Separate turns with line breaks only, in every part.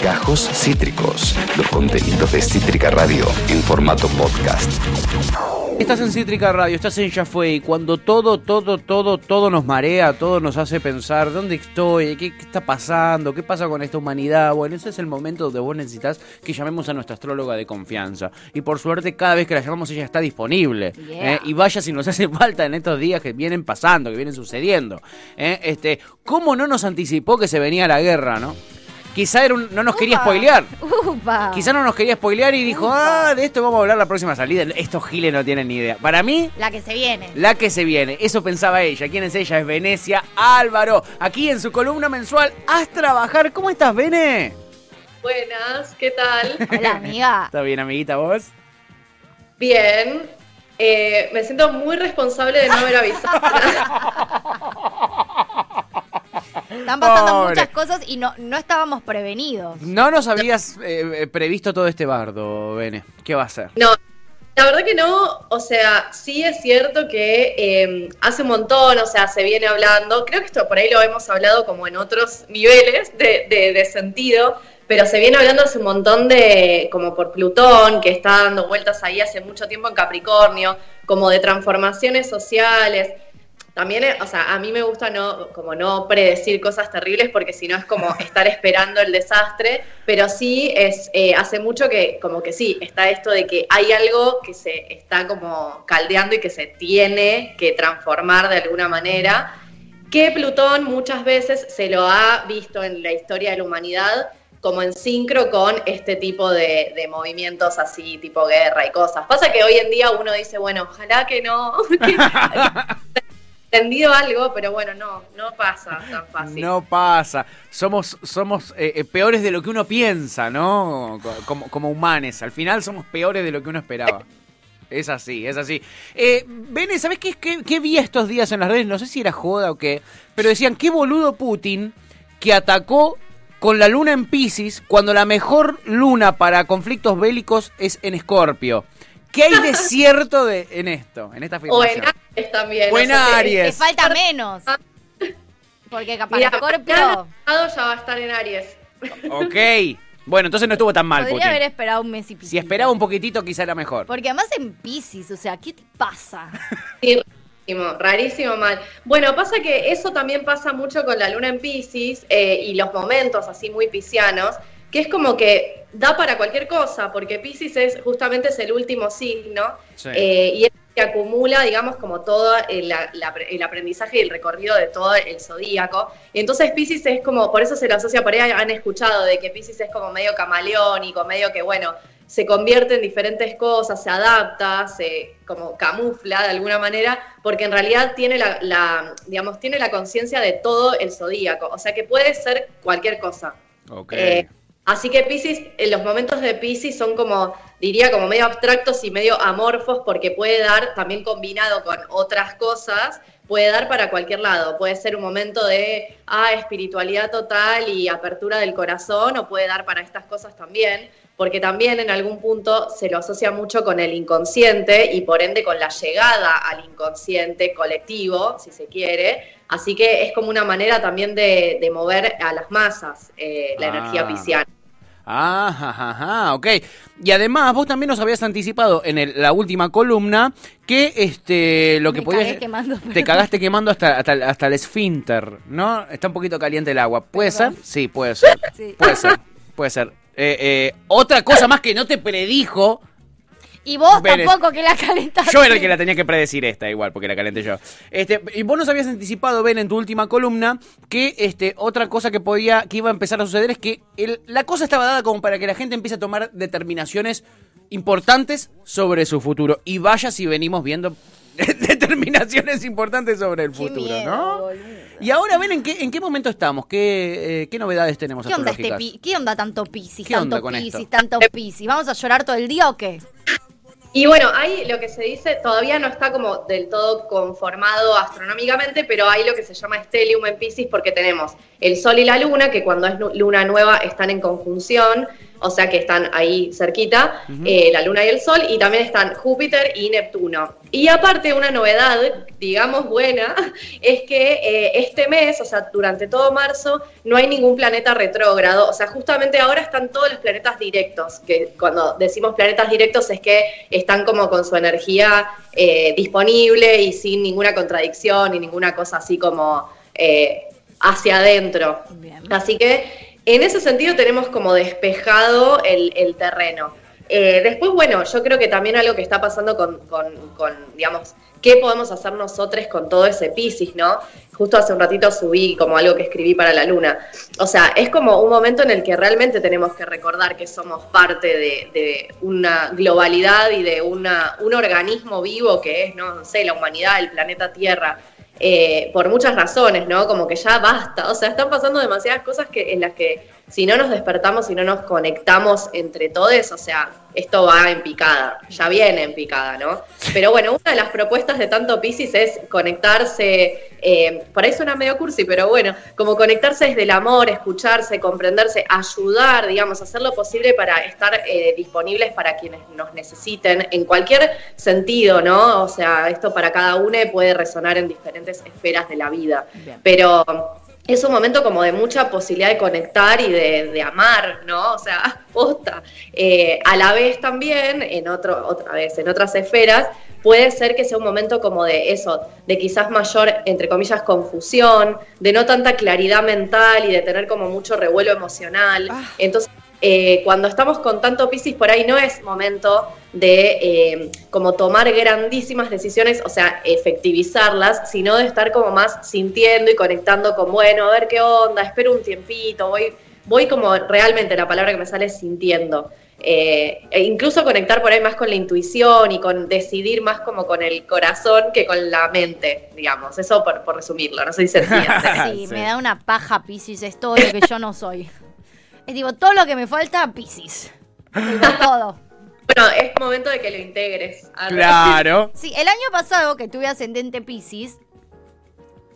Gajos Cítricos, los contenidos de Cítrica Radio en formato podcast.
Estás en Cítrica Radio, estás en Ya Fue y cuando todo, todo, todo, todo nos marea, todo nos hace pensar dónde estoy, ¿Qué, qué, está pasando, qué pasa con esta humanidad. Bueno, ese es el momento donde vos necesitas que llamemos a nuestra astróloga de confianza. Y por suerte, cada vez que la llamamos, ella está disponible.
Yeah.
¿eh? Y vaya si nos hace falta en estos días que vienen pasando, que vienen sucediendo. ¿eh? Este, ¿Cómo no nos anticipó que se venía la guerra, no? Quizá era un- no nos quería spoilear.
Upa.
Quizá no nos quería spoilear y dijo,
Upa.
ah, de esto vamos a hablar la próxima salida. Estos giles no tienen ni idea. Para mí,
La que se viene.
la que se viene. Eso pensaba ella. ¿Quién es ella? Es Venecia Álvaro. Aquí en su columna mensual, Haz Trabajar. ¿Cómo estás, Bene?
Buenas, ¿qué tal?
Hola, amiga.
¿Está bien, amiguita, vos?
Bien. Eh, me siento muy responsable de no haber avisado.
Están pasando
Pobre.
muchas cosas y no, no estábamos prevenidos.
No nos habías eh, eh, previsto todo este bardo, Bene. ¿Qué va a ser?
No, la verdad que no. O sea, sí es cierto que eh, hace un montón, o sea, se viene hablando. Creo que esto por ahí lo hemos hablado como en otros niveles de, de- de sentido. Pero se viene hablando hace un montón de, como por Plutón, que está dando vueltas ahí hace mucho tiempo en Capricornio, como de transformaciones sociales. También, eh, o sea, a mí me gusta no, como no predecir cosas terribles porque si no es como estar esperando el desastre, pero sí es, eh, hace mucho que, como que sí, está esto de que hay algo que se está como caldeando y que se tiene que transformar de alguna manera, que Plutón muchas veces se lo ha visto en la historia de la humanidad como en sincro con este tipo de, de movimientos así, tipo guerra y cosas. Pasa que hoy en día uno dice, bueno, ojalá que no, que, entendido algo, pero bueno, no, no pasa tan fácil.
No pasa. Somos, somos eh, eh, peores de lo que uno piensa, ¿no? Co- Como, como humanes. Al final somos peores de lo que uno esperaba. Es así, es así. Eh, Bene, ¿sabés qué, qué, qué vi estos días en las redes? No sé si era joda o qué, pero decían, qué boludo Putin que atacó con la luna en Pisces cuando la mejor luna para conflictos bélicos es en Escorpio. ¿Qué hay de cierto de, en esto, en esta
o
afirmación?
en Aries también.
O en
sea
Aries.
Te falta menos. Porque capaz
Mira,
Scorpio
ya ya va a estar en Aries.
Ok. Bueno, entonces no estuvo tan mal,
podría
Putin.
haber esperado un mes y pico.
Si esperaba un poquitito, quizá era mejor.
Porque además en Pisces, o sea, ¿qué te pasa?
Sí, rarísimo, rarísimo mal. Bueno, pasa que eso también pasa mucho con la luna en Pisces eh, y los momentos así muy piscianos, que es como que da para cualquier cosa, porque Pisces es justamente es el último signo
Sí.
eh, y es el que acumula, digamos, como todo el, la- la- el aprendizaje y el recorrido de todo el zodíaco. Y entonces Pisces es como, por eso se lo asocia, por ahí han escuchado de que Pisces es como medio camaleónico, medio que, bueno, se convierte en diferentes cosas, se adapta, se como camufla de alguna manera, porque en realidad tiene la, la, digamos, tiene la conciencia de todo el zodíaco, o sea que puede ser cualquier cosa.
Ok.
Eh, así que Pisces, en los momentos de Pisces son como, diría, como medio abstractos y medio amorfos, porque puede dar, también combinado con otras cosas, puede dar para cualquier lado. Puede ser un momento de ah, espiritualidad total y apertura del corazón, o puede dar para estas cosas también, porque también en algún punto se lo asocia mucho con el inconsciente y por ende con la llegada al inconsciente colectivo, si se quiere. Así que es como una manera también de, de mover a las masas eh, la
Ah.
energía pisciana.
Ah, ajá, ajá, ok. Y además, vos también nos habías anticipado en el- la última columna que este lo que
Me
podías.
cagué quemando,
te cagaste quemando hasta, hasta, el- hasta el esfínter, ¿no? Está un poquito caliente el agua. ¿Puede
Perdón.
ser? Sí, puede ser.
Sí.
Puede ser. Puede ser. Eh, eh, otra cosa más que no te predijo.
Y vos
Vélez.
tampoco que la calentaste.
Yo era el que la tenía que predecir esta, igual, porque la calenté yo. Este, y vos nos habías anticipado, Ben, en tu última columna, que este, otra cosa que podía, que iba a empezar a suceder es que el- la cosa estaba dada como para que la gente empiece a tomar determinaciones importantes sobre su futuro. Y vaya si venimos viendo determinaciones importantes sobre el
Qué
futuro,
miedo,
¿no?
boludo.
Y ahora, ven, ¿en qué, en qué momento estamos? ¿Qué, eh, qué novedades tenemos
¿Qué onda, este ¿Qué onda tanto Piscis?
¿Qué onda
tanto Piscis, tanto Piscis. ¿Vamos a llorar todo el día o qué?
Y bueno, hay lo que se dice, todavía no está como del todo conformado astronómicamente, pero hay lo que se llama stellium en Pisces porque tenemos el Sol y la Luna, que cuando es luna nueva están en conjunción. O sea que están ahí cerquita, eh, la Luna y el Sol, y también están Júpiter y Neptuno. Y aparte, una novedad, digamos buena, es que eh, este mes, o sea, durante todo marzo, no hay ningún planeta retrógrado, o sea, justamente ahora están todos los planetas directos, que cuando decimos planetas directos es que están como con su energía eh, disponible y sin ninguna contradicción y ninguna cosa así como hacia adentro.
Bien.
Así que en ese sentido tenemos como despejado el, terreno. Eh, después, bueno, yo creo que también algo que está pasando con, digamos, qué podemos hacer nosotros con todo ese Piscis, ¿no? Justo hace un ratito subí como algo que escribí para la luna. O sea, es como un momento en el que realmente tenemos que recordar que somos parte de, una globalidad y de una, un organismo vivo que es, no, sé, la humanidad, el planeta Tierra. Eh, por muchas razones, ¿no? Como que ya basta. O sea, están pasando demasiadas cosas que, en las que si no nos despertamos, si no nos conectamos entre todos, o sea, esto va en picada, ya viene en picada, ¿no? Pero bueno, una de las propuestas de tanto Pisces es conectarse, eh, por ahí suena medio cursi, pero bueno, como conectarse desde el amor, escucharse, comprenderse, ayudar, digamos, hacer lo posible para estar eh, disponibles para quienes nos necesiten, en cualquier sentido, ¿no? O sea, esto para cada uno puede resonar en diferentes esferas de la vida,
Bien.
pero es un momento como de mucha posibilidad de conectar y de, de amar, ¿no? O sea, posta. Eh, a la vez también, en otro, otra vez, en otras esferas, puede ser que sea un momento como de eso, de quizás mayor, entre comillas, confusión, de no tanta claridad mental y de tener como mucho revuelo emocional.
Ah.
Entonces, eh, cuando estamos con tanto Piscis por ahí no es momento de eh, como tomar grandísimas decisiones, o sea, efectivizarlas, sino de estar como más sintiendo y conectando con, bueno, a ver qué onda, espero un tiempito, voy, voy como realmente la palabra que me sale es sintiendo. Eh, e incluso conectar por ahí más con la intuición y con decidir más como con el corazón que con la mente, digamos. Eso por, por resumirlo, no sé si
Sí. me da una paja Piscis, es todo lo que yo no soy. Es tipo, todo lo que me falta, Piscis. Todo.
bueno, es momento de que lo integres.
Claro.
Sí, el año pasado que tuve ascendente Piscis,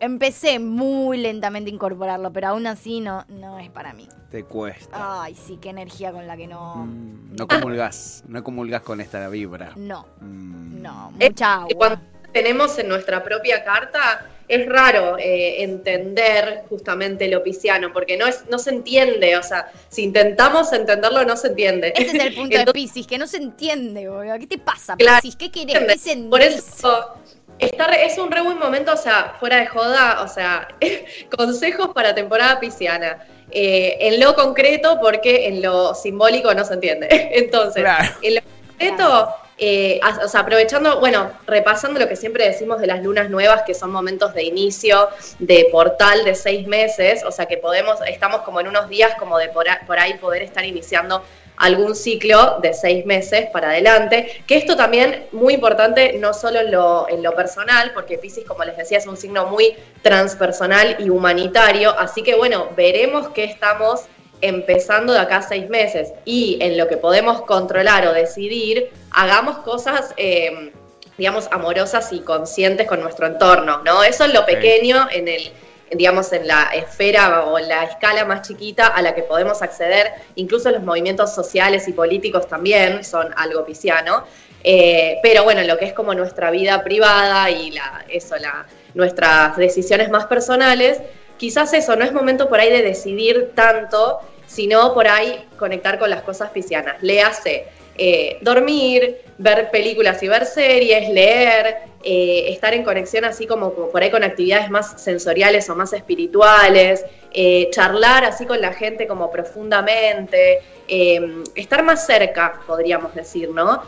empecé muy lentamente a incorporarlo, pero aún así no, no es para mí.
Te cuesta.
Ay, sí, qué energía con la que no.
Mm, No comulgas, no comulgas con esta vibra.
No,
Mm.
no, mucha
que cuando
agua.
tenemos en nuestra propia carta, es raro eh, entender justamente lo pisciano, porque no, es, no se entiende, o sea, si intentamos entenderlo no se entiende.
Ese es el punto de Piscis, que no se entiende, boludo. ¿Qué te pasa,
Claro,
Piscis? ¿Qué querés? ¿Qué sentís?
Por eso está es un re buen momento, o sea, fuera de joda, o sea, consejos para temporada pisciana. Eh, en lo concreto, porque en lo simbólico no se entiende. Entonces,
Claro.
en lo concreto, eh, o sea, aprovechando, bueno, repasando lo que siempre decimos de las lunas nuevas, que son momentos de inicio, de portal de seis meses, o sea, que podemos, estamos como en unos días como de por, por ahí poder estar iniciando algún ciclo de seis meses para adelante, que esto también muy importante, no solo en lo, en lo personal, porque Pisces, como les decía, es un signo muy transpersonal y humanitario, así que bueno, veremos qué estamos empezando de acá a seis meses y en lo que podemos controlar o decidir, hagamos cosas, eh, digamos, amorosas y conscientes con nuestro entorno, ¿no? Eso es lo pequeño en el digamos, en la esfera o en la escala más chiquita a la que podemos acceder, incluso los movimientos sociales y políticos también son algo pisciano, eh, pero bueno, lo que es como nuestra vida privada y la, eso, la, nuestras decisiones más personales, quizás eso, no es momento por ahí de decidir tanto, sino por ahí conectar con las cosas piscianas. Léase, eh, dormir, ver películas y ver series, leer, eh, estar en conexión así como, como por ahí con actividades más sensoriales o más espirituales, eh, charlar así con la gente como profundamente, eh, estar más cerca, podríamos decir, ¿no?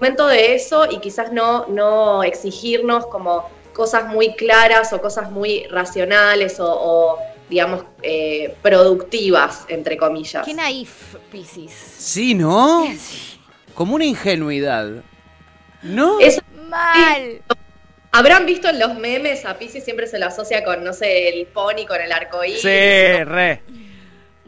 Momento de eso y quizás no, no exigirnos como cosas muy claras o cosas muy racionales o, o, digamos, eh, productivas, entre comillas.
Qué naif, Piscis.
Sí, ¿no? Como una ingenuidad. ¿No?
Eso
Mal.
Habrán visto en los memes, a Pisces siempre se lo asocia con, no sé, el pony, con el arcoíris.
Sí, re.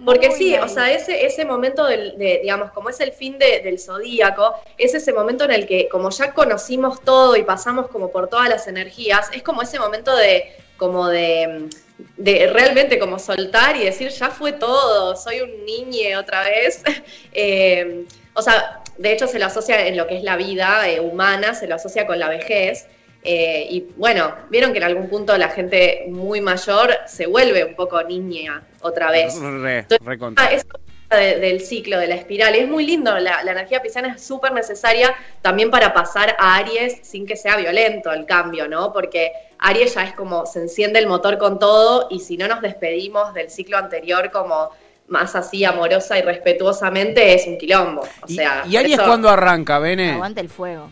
Porque
Muy
sí, o sea, ese, ese momento del, de, digamos, como es el fin de- del zodíaco, es ese momento en el que, como ya conocimos todo y pasamos como por todas las energías, es como ese momento de como de, de realmente como soltar y decir, ya fue todo, soy un niño otra vez. Eh, o sea, de hecho se lo asocia en lo que es la vida eh, humana, se lo asocia con la vejez. Eh, y bueno, vieron que en algún punto la gente muy mayor se vuelve un poco niña otra vez.
Re,
Entonces,
re contra.
ah, eso de- del ciclo, de la espiral. Es muy lindo, la, la energía pisciana es súper necesaria también para pasar a Aries sin que sea violento el cambio, ¿no? Porque Aries ya es como se enciende el motor con todo y si no nos despedimos del ciclo anterior como más así amorosa y respetuosamente es un quilombo. O
Y-
sea,
¿Y, Aries
eso-
cuándo arranca, Bene?
Aguante el fuego.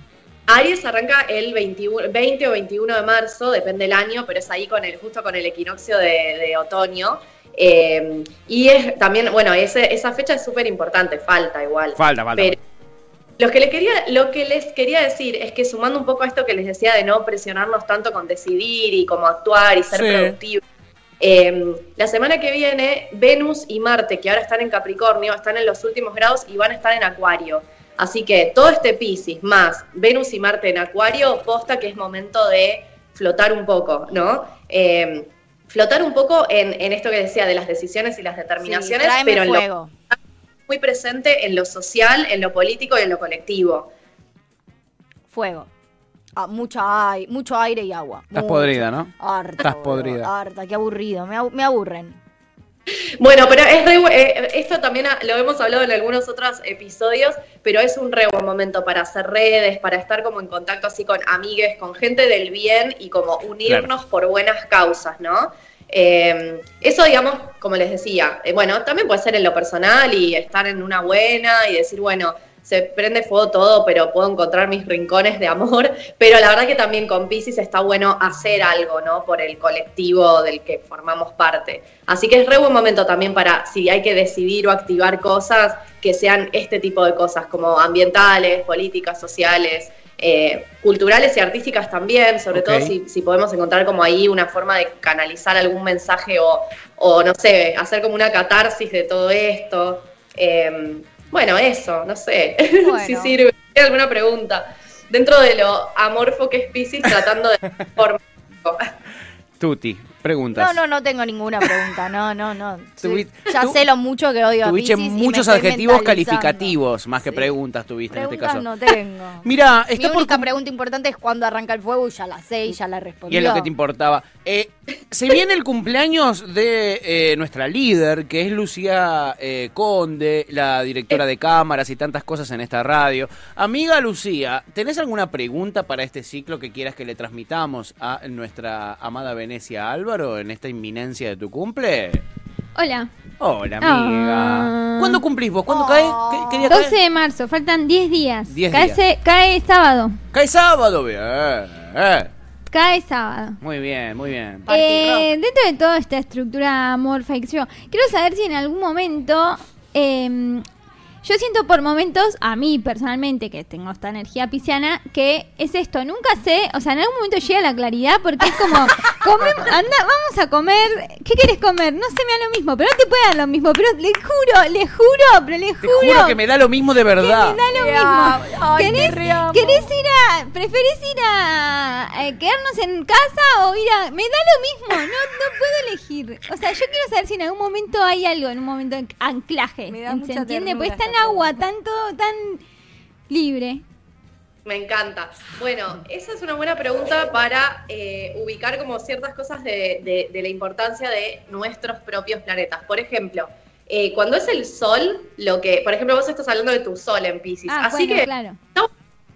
Aries arranca el 21 20 o 21 de marzo, depende del año, pero es ahí con el, justo con el equinoccio de, de otoño. Eh, y es también, bueno, ese- esa fecha es súper importante, falta igual.
Falta, falta.
Pero lo que, les quería, lo que les quería decir es que sumando un poco a esto que les decía de no presionarnos tanto con decidir y cómo actuar y ser
Sí.
productivos, eh, la semana que viene Venus y Marte, que ahora están en Capricornio, están en los últimos grados y van a estar en Acuario. Así que todo este Piscis más Venus y Marte en Acuario, posta que es momento de flotar un poco, ¿no? Eh, flotar un poco en, en esto que decía de las decisiones y las determinaciones, pero en lo
fuego.
muy presente en lo social, en lo político y en lo colectivo.
Fuego. Ah, mucho, ai- mucho aire y agua.
Estás
Mucho.
podrida, ¿no?
Harta.
Estás podrida.
Harta, qué aburrido. Me, abu- me aburren.
Bueno, pero es re eh, esto también ha- lo hemos hablado en algunos otros episodios, pero es un re buen momento para hacer redes, para estar como en contacto así con amigues, con gente del bien y como unirnos por buenas causas, ¿no? Eh, eso, digamos, como les decía, eh, bueno, también puede ser en lo personal y estar en una buena y decir, bueno, se prende fuego todo, pero puedo encontrar mis rincones de amor. Pero la verdad que también con Pisces está bueno hacer algo, ¿no? Por el colectivo del que formamos parte. Así que es re buen momento también para, si hay que decidir o activar cosas, que sean este tipo de cosas, como ambientales, políticas, sociales, eh, culturales y artísticas también, sobre todo si, si podemos encontrar como ahí una forma de canalizar algún mensaje o, o no sé, hacer como una catarsis de todo esto. Eh, bueno, eso, no sé,
Bueno.
si sirve. ¿Hay alguna pregunta? Dentro de lo amorfo que es Pisces, tratando de formar.
Tuti, preguntas.
No, no, no tengo ninguna pregunta. No, no, no.
Tuvi-
ya sé lo mucho que odio a
Tuviste muchos adjetivos calificativos, más que
Sí.
preguntas tuviste en este caso.
no tengo.
Mira,
Mi
está por
única pregunta importante es cuándo arranca el fuego y ya la sé y ya la respondí.
Y es lo que te importaba. Eh, se viene el cumpleaños de eh, nuestra líder, que es Lucía eh, Conde, la directora de cámaras y tantas cosas en esta radio. Amiga Lucía, ¿tenés alguna pregunta para este ciclo que quieras que le transmitamos a nuestra amada Venecia Álvaro en esta inminencia de tu cumple?
Hola,
Hola, amiga.
Ah.
¿Cuándo cumplís vos? ¿Cuándo cae? ¿Qué, qué día
12
cae?
de marzo, faltan 10 días.
10
cae,
días.
se- cae sábado,
Cae sábado, bien. eh.
cae sábado.
Muy bien, muy bien.
Eh, dentro de toda esta estructura amorfa y qué sé yo, quiero saber si en algún momento, eh, yo siento por momentos, a mí personalmente, que tengo esta energía pisciana, que es esto, nunca sé, o sea, en algún momento llega la claridad porque es como, anda, vamos a comer, ¿qué quieres comer? No sé, me da lo mismo, pero no te puede dar lo mismo, pero le juro, le juro, pero le
Te
juro,
juro que me da lo mismo de verdad.
me da lo
Te
mismo.
Ay, te
¿Querés, ir a. ¿Preferís ir a. eh, quedarnos en casa o ir a.? Me da lo mismo, no, no puedo elegir. O sea, yo quiero saber si en algún momento hay algo, en un momento de anclaje.
Me da
¿Se entiende?
ternura
Porque está en
esta
agua,
pregunta.
tan libre.
Me encanta. Bueno, esa es una buena pregunta para eh, ubicar como ciertas cosas de, de- de la importancia de nuestros propios planetas. Por ejemplo, eh, cuando es el Sol, lo que, por ejemplo, vos estás hablando de tu Sol en Pisces,
Ah,
así
bueno,
que
claro.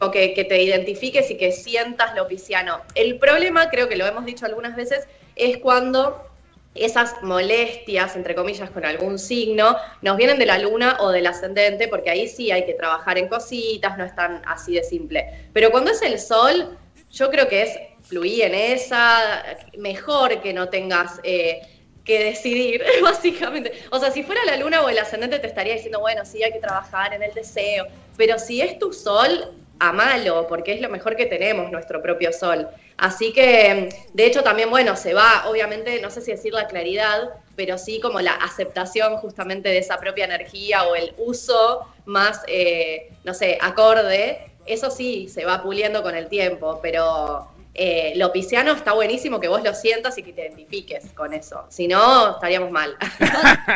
o que, que te identifiques y que sientas lo pisciano. El problema, creo que lo hemos dicho algunas veces, es cuando esas molestias, entre comillas, con algún signo, nos vienen de la luna o del ascendente, porque ahí sí hay que trabajar en cositas, no es tan así de simple. Pero cuando es el sol, yo creo que es fluir en esa, mejor que no tengas eh, que decidir, básicamente. O sea, si fuera la luna o el ascendente te estaría diciendo, bueno, sí hay que trabajar en el deseo, pero si es tu sol, amalo, porque es lo mejor que tenemos, nuestro propio sol. Así que, de hecho, también, bueno, se va, obviamente, no sé si decir la claridad, pero sí como la aceptación justamente de esa propia energía o el uso más, eh, no sé, acorde. Eso sí, se va puliendo con el tiempo, pero eh, lo pisciano está buenísimo que vos lo sientas y que te identifiques con eso. Si no, estaríamos mal.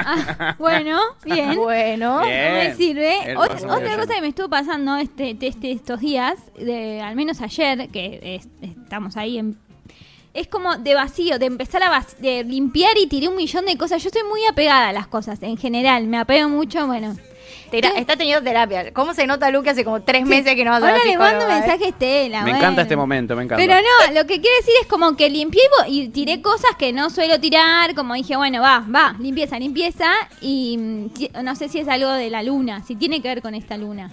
Ah, bueno, bien.
Bueno.
Bien.
Me sirve. Ot- otra cosa que me estuvo pasando este, este- estos días, de, al menos ayer, que es- estamos ahí en... Es como de vacío, de empezar a vac- de limpiar y tiré un millón de cosas. Yo estoy muy apegada a las cosas en general. Me apego mucho, bueno.
Está teniendo terapia. ¿Cómo se nota, Luke, hace como tres meses que no va a
Ahora le mando
eh?
mensaje a Estela.
Me
bueno.
encanta este momento, me encanta.
Pero no, lo que quiero decir es como que limpié y, tiré cosas que no suelo tirar, como dije, bueno, va, va, limpieza, limpieza, y mm, no sé si es algo de la luna, si tiene que ver con esta luna.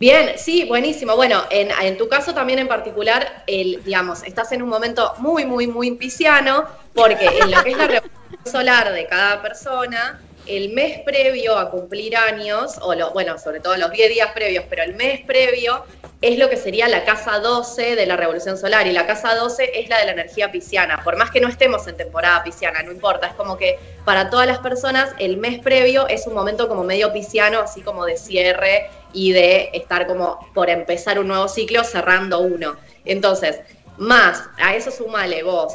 Bien, sí, buenísimo. Bueno, en, en tu caso también en particular, el, digamos, estás en un momento muy, muy, muy pisciano, porque en lo que es la revolución solar de cada persona, el mes previo a cumplir años, o lo, bueno, sobre todo los 10 días previos, pero el mes previo es lo que sería la casa 12 de la revolución solar, y la casa 12 es la de la energía pisciana. Por más que no estemos en temporada pisciana, no importa, es como que para todas las personas el mes previo es un momento como medio pisciano, así como de cierre y de estar como por empezar un nuevo ciclo cerrando uno. Entonces, más a eso sumale vos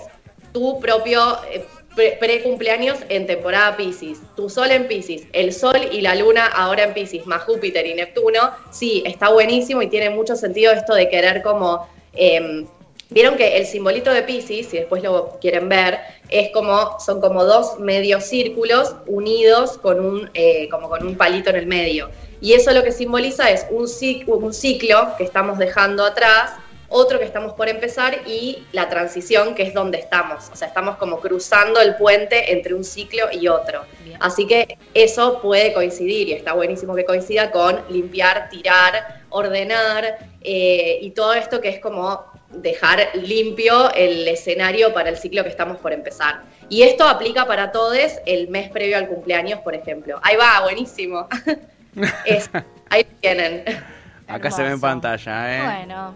tu propio eh, pre-cumpleaños en temporada Pisces, tu sol en Pisces, el sol y la luna ahora en Pisces, más Júpiter y Neptuno, sí, está buenísimo y tiene mucho sentido esto de querer como... em, Vieron que el simbolito de Pisces, si después lo quieren ver, es como, son como dos medios círculos unidos con un, eh, como con un palito en el medio. Y eso lo que simboliza es un un ciclo que estamos dejando atrás, otro que estamos por empezar y la transición que es donde estamos. O sea, estamos como cruzando el puente entre un ciclo y otro.
Bien.
Así que eso puede coincidir y está buenísimo que coincida con limpiar, tirar, ordenar eh, y todo esto que es como dejar limpio el escenario para el ciclo que estamos por empezar. Y esto aplica para todos el mes previo al cumpleaños, por ejemplo. Ahí va, buenísimo. Es- ahí tienen.
Acá se ve en pantalla, ¿eh?
Bueno.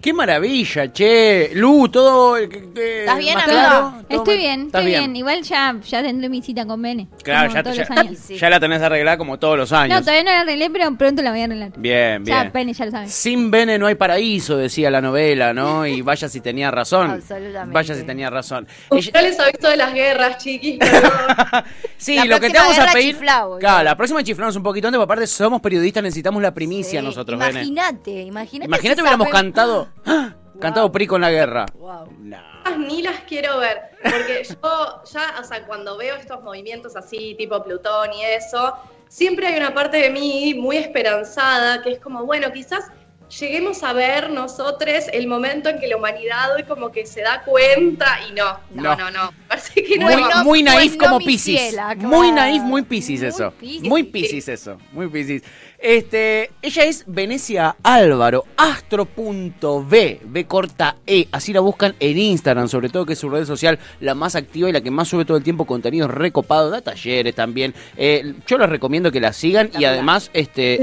Qué maravilla, che. Lu, todo. eh,
¿Estás bien,
más
amiga?
claro? ¿Todo
Estoy bien,
¿Estás
estoy bien. Igual ya, ya tendré mi cita con Bene.
Claro,
como
ya,
todos
ya,
los años.
Sí.
ya la tenés arreglada como todos los años.
No, todavía no la arreglé, pero pronto la voy a arreglar.
Bien,
Ya,
bien.
Bene ya lo sabe.
Sin Bene no hay paraíso, decía la novela, ¿no? Y vaya si tenía razón.
Absolutamente.
Vaya si tenía razón. Ella-
Yo les aviso de las guerras, chiquis.
Sí,
La
lo que te
próxima
vamos a
guerra
pedir.
boludo.
claro, la próxima chiflamos un poquito antes, porque aparte somos periodistas, necesitamos la primicia
Sí,
nosotros, Bene.
Imagínate, imagínate.
Imagínate
si
hubiéramos
sabe-
cantado. ¡Ah! Cantado PRI con la guerra.
Wow.
No.
ni las quiero ver, porque yo ya, o sea, cuando veo estos movimientos así, tipo Plutón y eso, siempre hay una parte de mí muy esperanzada, que es como, bueno, quizás lleguemos a ver nosotros el momento en que la humanidad hoy como que se da cuenta y no,
No.
no, no, no, parece que no.
Muy, muy naif como Piscis. Muy naif, muy Piscis eso.
Piscis.
Muy Piscis eso. Muy Piscis. Este, ella es Venecia Álvaro, astro.b, B corta E. Así la buscan en Instagram, sobre todo que es su red social la más activa y la que más sube todo el tiempo contenidos recopados, da talleres también. Eh, yo les recomiendo que la sigan y además este,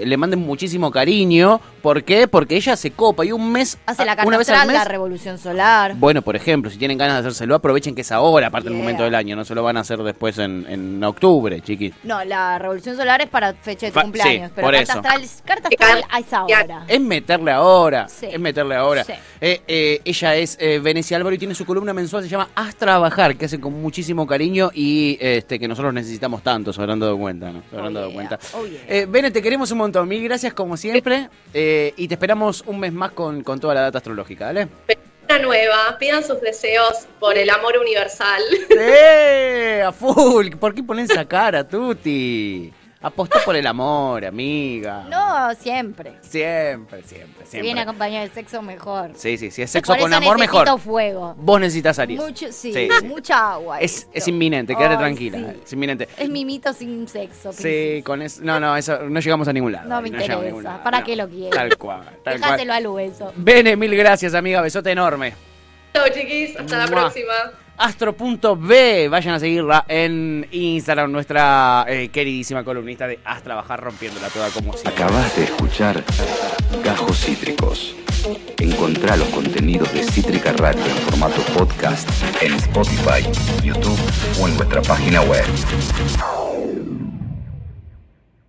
eh, le manden muchísimo cariño. ¿Por qué? Porque ella se copa y un mes,
Hace la
una vez al mes,
la revolución solar.
bueno, por ejemplo, si tienen ganas de hacérselo, aprovechen que es ahora, aparte del
Yeah.
momento del año, no se lo van a hacer después en, en octubre, chiquis.
No, la revolución solar es para fecha de tu
Fa-
cumpleaños.
sí,
pero
por
carta
eso.
astral, carta astral es ahora.
Es meterle ahora,
Sí.
es meterle ahora.
Sí.
Eh, eh, ella es eh, Venecia Álvaro y tiene su columna mensual, se llama Haz Trabajar, que hace con muchísimo cariño y este que nosotros necesitamos tanto, se habrán dado cuenta, ¿no? Se habrán
Oh,
dado
yeah.
cuenta.
Oh, yeah.
Eh, Bene, te queremos un montón, mil gracias como siempre eh, y te esperamos un mes más con, con toda la data astrológica, ¿dale?
Nueva, pidan sus deseos por el amor universal.
¡Eh! A full. ¿Por qué ponen esa cara, Tuti? Apostá por el amor, amiga.
No, siempre.
Siempre, siempre,
Si
siempre.
viene acompañado de sexo, mejor.
Sí, sí, si es sexo
Por
con
eso
amor, mejor.
fuego.
Vos necesitas Aries.
Mucho, sí,
Sí, sí.
mucha agua.
Es, es inminente, quédate tranquila.
sí.
Es inminente.
Es mi mito sin sexo.
Sí, con eso. No, no, eso no llegamos a ningún lado.
No me
llegamos a ningún
interesa.
lado,
¿Para
no.
qué lo quiero?
Tal cual, tal
Dejáselo
cual.
al hueso.
Bene, mil gracias, amiga. Besote enorme.
Chao, chiquis, hasta la próxima.
Astro.b, vayan a seguirla en Instagram, nuestra eh, queridísima columnista de Haz Trabajar rompiéndola toda como siempre.
Acabas de escuchar Gajos Cítricos. Encontrá los contenidos de Cítrica Radio en formato podcast en Spotify, YouTube o en nuestra página web.